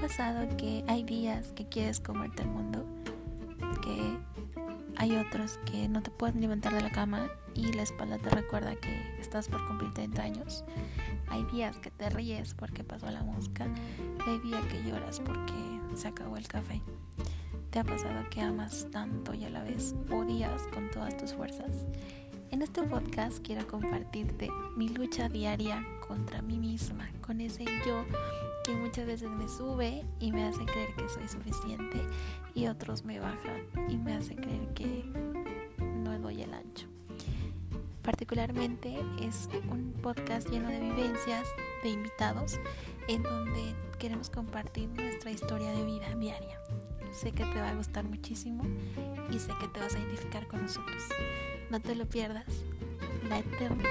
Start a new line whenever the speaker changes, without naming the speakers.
pasado que hay días que quieres comerte el mundo? Que hay otros que no te pueden levantar de la cama y la espalda te recuerda que estás por cumplir 30 años. Hay días que te ríes porque pasó la mosca. hay días que lloras porque se acabó el café. ¿Te ha pasado que amas tanto y a la vez odias con todas tus fuerzas? En este podcast quiero compartirte mi lucha diaria contra mí misma, con ese yo que muchas veces me sube y me hace creer que soy suficiente y otros me bajan y me hace creer que no doy el ancho. Particularmente es un podcast lleno de vivencias, de invitados, en donde queremos compartir nuestra historia de vida diaria. Sé que te va a gustar muchísimo y sé que te vas a identificar con nosotros. No te lo pierdas. La eterna.